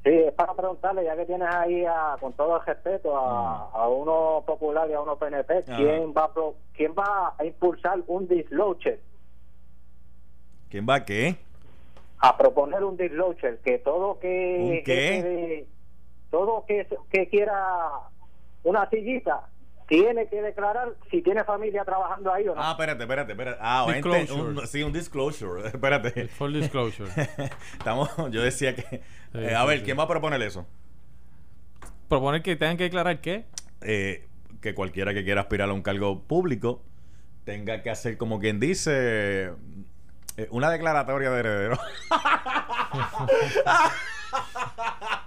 Sí, es para preguntarle, ya que tienes ahí, a, con todo el respeto, a, a uno popular y a uno PNP, Ajá. ¿quién va, a pro- ¿quién va a impulsar un dislocher? ¿Quién va a qué? A proponer un dislocher, que todo que... ¿Un qué? que- que- todo que, que quiera una sillita, tiene que declarar si tiene familia trabajando ahí o no. Ah, espérate, espérate, espérate. Ah, ente- un- sí, un disclosure. Espérate. Full disclosure. Estamos, yo decía que. Sí, eh, a sí, ver, sí. ¿quién va a proponer eso? Proponer que tengan que declarar qué. Eh, que cualquiera que quiera aspirar a un cargo público tenga que hacer, como quien dice, eh, una declaratoria de heredero.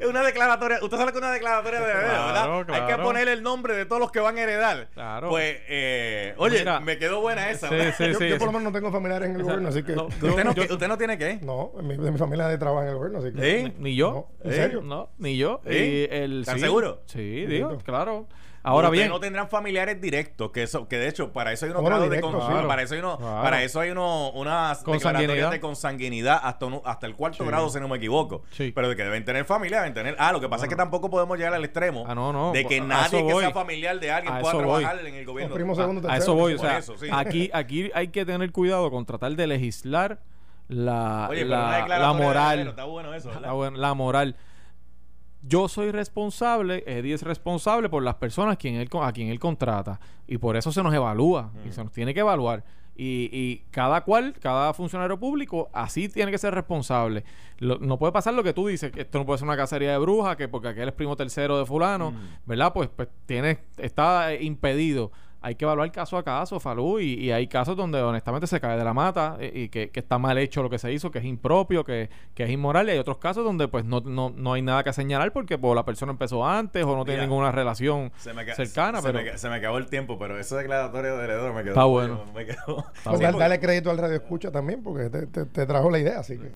Es una declaratoria. Usted sabe que una declaratoria de heredero, Claro, ¿verdad? Hay que poner el nombre de todos los que van a heredar. Claro. Pues, eh, oye, Mira. me quedó buena esa. Sí, ¿verdad? sí, yo, sí. yo por sí. lo menos no tengo familiares en el gobierno, así que. No, ¿Usted, no, yo- ¿Usted no tiene qué? No, mi, de mi familia nadie trabaja en el gobierno, así que. ¿Sí? Ni yo. No, ¿En serio? No, ni yo. ¿Sí? Y el, ¿Están sí. digo, claro. Ahora Ustedes bien, no tendrán familiares directos, que eso, que de hecho para eso hay unos grados de directos, con- claro. para eso hay uno, Claro. para eso hay uno, unas declaratorias de consanguinidad hasta un- hasta el cuarto grado, si no me equivoco. Sí. Pero de que deben tener familia, deben tener. Ah, lo que pasa es que tampoco podemos llegar al extremo Ah, no, no. de que A nadie que voy. sea familiar de alguien A pueda voy. trabajar en el gobierno. Los primos segundo, a eso voy. O sea, eso, sí. aquí, aquí hay que tener cuidado con tratar de legislar la, Oye, pero una la, la moral. bueno eso, la moral. Yo soy responsable, Eddie es responsable por las personas quien él, co- a quien él contrata. Y por eso se nos evalúa. Mm. Y se nos tiene que evaluar. Y, y cada cual, cada funcionario público, así tiene que ser responsable. Lo- no puede pasar lo que tú dices, que esto no puede ser una cacería de brujas, que porque aquel es primo tercero de fulano, Mm. ¿verdad? Pues, pues tiene, está eh, impedido. Hay que evaluar caso a caso, Falú, y, y hay casos donde honestamente se cae de la mata eh, y que, que está mal hecho lo que se hizo, que es impropio, que, que es inmoral, y hay otros casos donde pues no, no, no hay nada que señalar porque pues, la persona empezó antes o no tiene Mira, ninguna relación Se me, ca- cercana, se, pero... me, ca- se me acabó el tiempo, pero esa declaratoria de heredero me quedó. Está bueno. Me quedó. Está Pues dale- crédito al radio escucha también, porque te, te- te trajo la idea, así que.